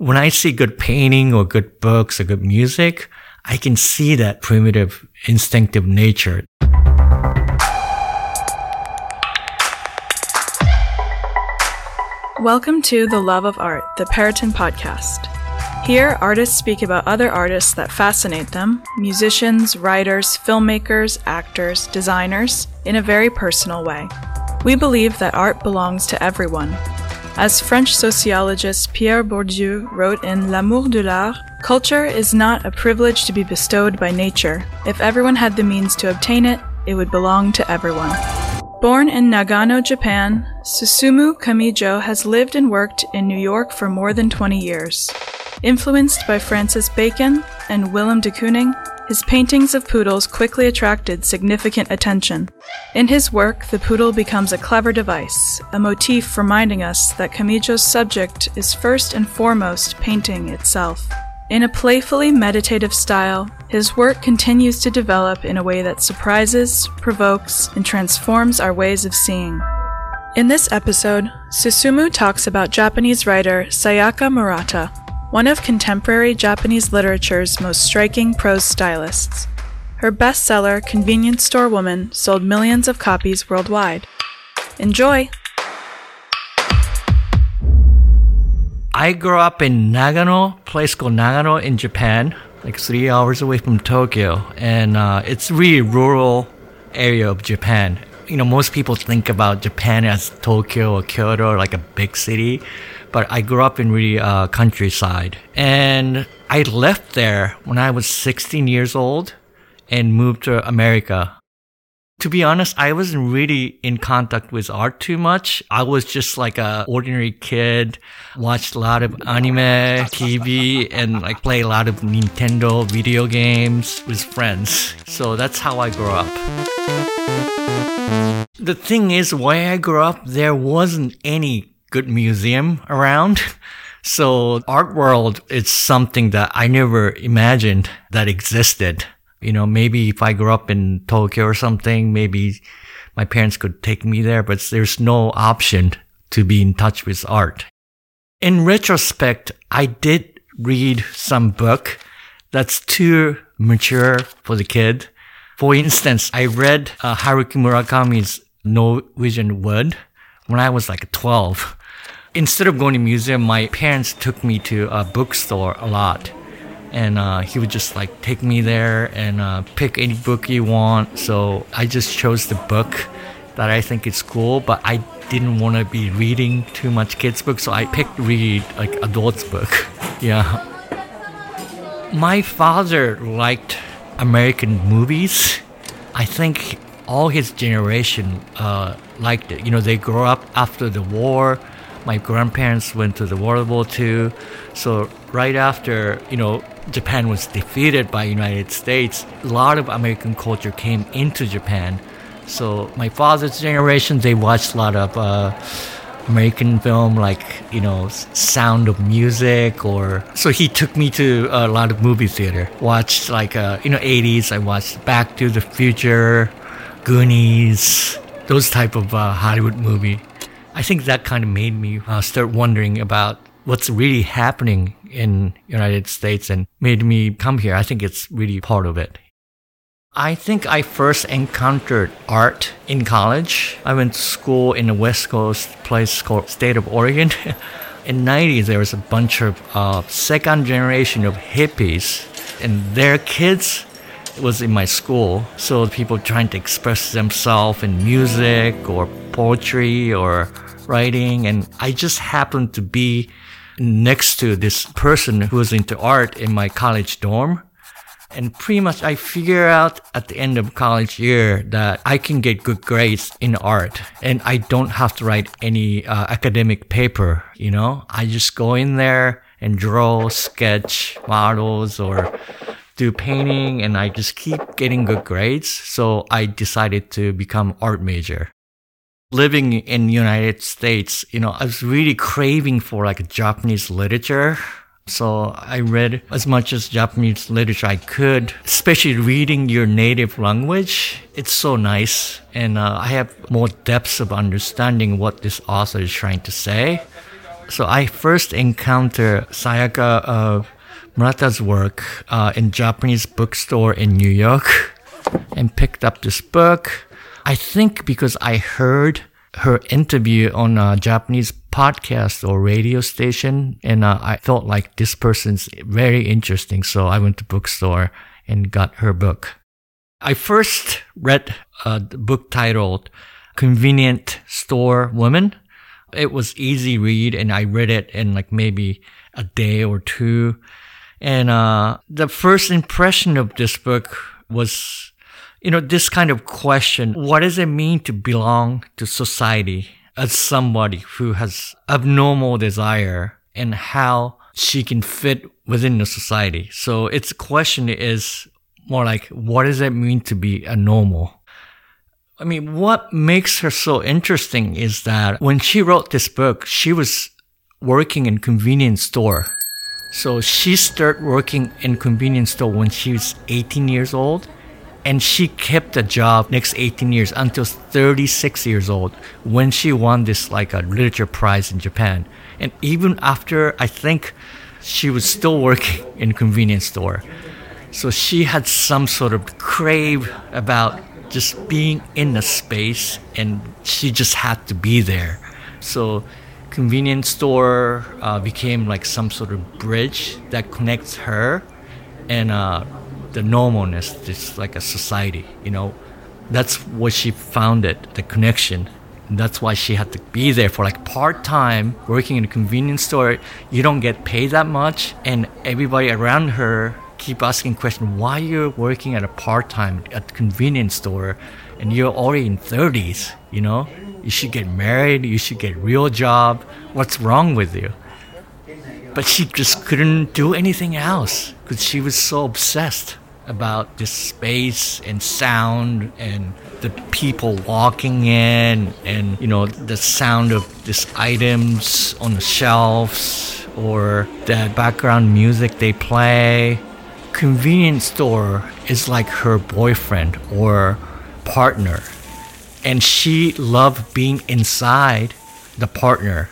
when I see good painting or good books or good music, I can see that primitive instinctive nature. Welcome to The Love of Art, the Perrotin podcast. Here, artists speak about other artists that fascinate them musicians, writers, filmmakers, actors, designers in a very personal way. We believe that art belongs to everyone. As French sociologist Pierre Bourdieu wrote in L'amour de l'art, culture is not a privilege to be bestowed by nature. If everyone had the means to obtain it, it would belong to everyone. Born in Nagano, Japan, Susumu Kamijo has lived and worked in New York for more than 20 years. Influenced by Francis Bacon and Willem de Kooning, his paintings of poodles quickly attracted significant attention. In his work, the poodle becomes a clever device, a motif reminding us that Kamijo's subject is first and foremost painting itself. In a playfully meditative style, his work continues to develop in a way that surprises, provokes, and transforms our ways of seeing. In this episode, Susumu talks about Japanese writer Sayaka Murata, one of contemporary Japanese literature's most striking prose stylists. Her bestseller, Convenience Store Woman, sold millions of copies worldwide. Enjoy! I grew up in Nagano, place called Nagano in Japan, like three hours away from Tokyo, and uh, it's really rural area of Japan. You know, most people think about Japan as Tokyo or Kyoto, or like a big city, but I grew up in really uh, countryside. And I left there when I was 16 years old and moved to America. To be honest, I wasn't really in contact with art too much. I was just like a ordinary kid, watched a lot of anime, TV, and like play a lot of Nintendo video games with friends. So that's how I grew up. The thing is, where I grew up, there wasn't any good museum around. So art world is something that I never imagined that existed. You know, maybe if I grew up in Tokyo or something, maybe my parents could take me there, but there's no option to be in touch with art. In retrospect, I did read some book that's too mature for the kid. For instance, I read uh, Haruki Murakami's Norwegian Wood when I was like 12. Instead of going to museum, my parents took me to a bookstore a lot. And uh, he would just like take me there and uh, pick any book you want. So I just chose the book that I think is cool, but I didn't want to be reading too much kids' books, so I picked read like adults' book. yeah. My father liked American movies. I think all his generation uh, liked it. You know, they grew up after the war my grandparents went to the World War II. So right after, you know, Japan was defeated by United States, a lot of American culture came into Japan. So my father's generation, they watched a lot of uh, American film, like you know, Sound of Music, or so he took me to a lot of movie theater. Watched like uh, you know, 80s. I watched Back to the Future, Goonies, those type of uh, Hollywood movie. I think that kind of made me uh, start wondering about what's really happening in United States and made me come here. I think it's really part of it. I think I first encountered art in college. I went to school in the West Coast place called State of Oregon. in 90s, there was a bunch of uh, second generation of hippies and their kids was in my school. So people trying to express themselves in music or poetry or writing. And I just happened to be next to this person who was into art in my college dorm. And pretty much I figure out at the end of college year that I can get good grades in art and I don't have to write any uh, academic paper, you know? I just go in there and draw, sketch models or do painting and I just keep getting good grades. So I decided to become art major. Living in United States, you know, I was really craving for like Japanese literature. So I read as much as Japanese literature I could, especially reading your native language. It's so nice. And uh, I have more depths of understanding what this author is trying to say. So I first encountered Sayaka uh, Murata's work uh, in Japanese bookstore in New York and picked up this book. I think because I heard her interview on a Japanese podcast or radio station, and uh, I thought like this person's very interesting. So I went to bookstore and got her book. I first read a book titled "Convenient Store Woman." It was easy read, and I read it in like maybe a day or two. And uh, the first impression of this book was you know, this kind of question, what does it mean to belong to society as somebody who has abnormal desire and how she can fit within the society? So its question is more like, what does it mean to be a normal? I mean, what makes her so interesting is that when she wrote this book, she was working in convenience store. So she started working in convenience store when she was 18 years old and she kept the job next 18 years until 36 years old when she won this like a literature prize in Japan. And even after I think she was still working in convenience store. So she had some sort of crave about just being in the space and she just had to be there. So convenience store uh, became like some sort of bridge that connects her and uh, the normalness, just like a society, you know. That's what she found it, the connection. And that's why she had to be there for like part time, working in a convenience store. You don't get paid that much, and everybody around her keep asking question Why you're working at a part time at convenience store, and you're already in 30s? You know, you should get married. You should get a real job. What's wrong with you? But she just couldn't do anything else because she was so obsessed about this space and sound and the people walking in and you know the sound of these items on the shelves or the background music they play. Convenience store is like her boyfriend or partner. And she loved being inside the partner.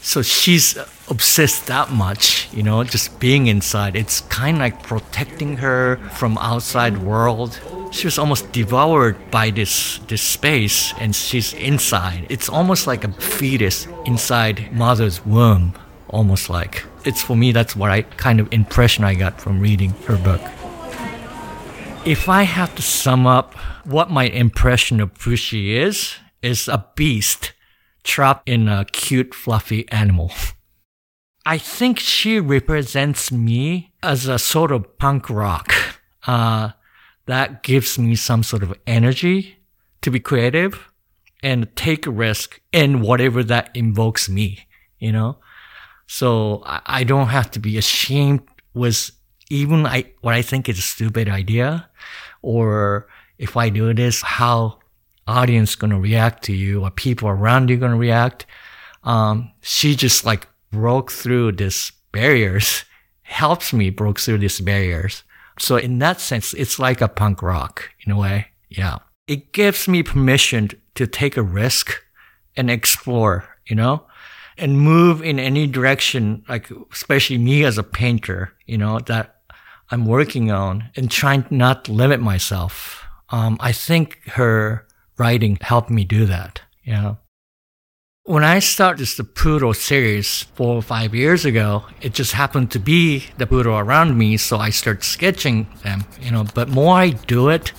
So she's obsessed that much, you know, just being inside. It's kind of like protecting her from outside world. She was almost devoured by this this space and she's inside. It's almost like a fetus inside mother's womb, almost like. It's for me that's what I kind of impression I got from reading her book. If I have to sum up what my impression of Fushi is, is a beast trapped in a cute fluffy animal. I think she represents me as a sort of punk rock. Uh, that gives me some sort of energy to be creative and take a risk in whatever that invokes me, you know? So I, don't have to be ashamed with even I, what I think is a stupid idea or if I do this, how audience going to react to you or people around you going to react. Um, she just like broke through these barriers, helps me broke through these barriers. So in that sense, it's like a punk rock in a way. Yeah. It gives me permission to take a risk and explore, you know, and move in any direction, like especially me as a painter, you know, that I'm working on and trying not to limit myself. Um, I think her writing helped me do that, know. When I started the poodle series four or five years ago, it just happened to be the poodle around me, so I started sketching them, you know. But more I do it,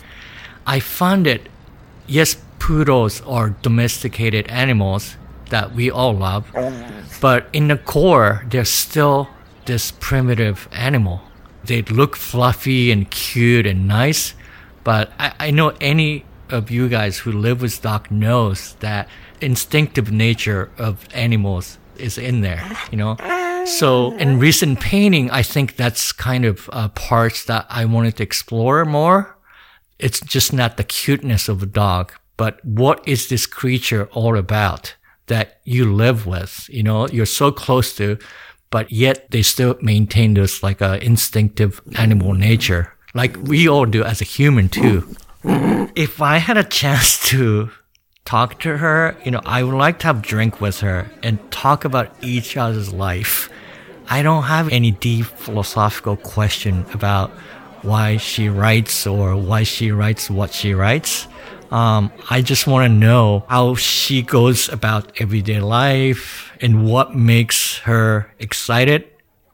I find it, yes, poodles are domesticated animals that we all love, but in the core, they're still this primitive animal. They look fluffy and cute and nice, but I, I know any of you guys who live with dog knows that instinctive nature of animals is in there, you know? So in recent painting, I think that's kind of uh, parts that I wanted to explore more. It's just not the cuteness of a dog, but what is this creature all about that you live with? You know, you're so close to, but yet they still maintain this like a instinctive animal nature, like we all do as a human too. If I had a chance to talk to her, you know, I would like to have drink with her and talk about each other's life. I don't have any deep philosophical question about why she writes or why she writes what she writes. Um, I just want to know how she goes about everyday life and what makes her excited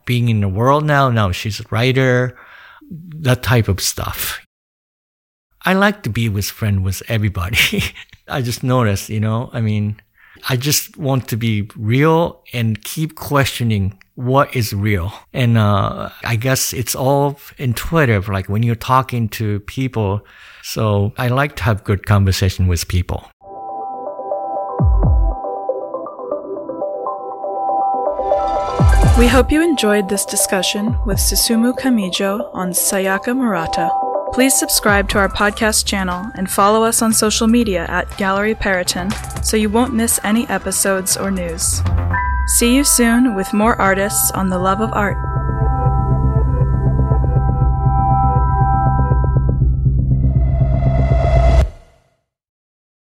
being in the world now. Now she's a writer, that type of stuff. I like to be with friend with everybody. I just noticed, you know, I mean, I just want to be real and keep questioning what is real. And, uh, I guess it's all intuitive, like when you're talking to people. So I like to have good conversation with people. We hope you enjoyed this discussion with Susumu Kamijo on Sayaka Murata. Please subscribe to our podcast channel and follow us on social media at Gallery Perrotin so you won't miss any episodes or news. See you soon with more artists on the love of art.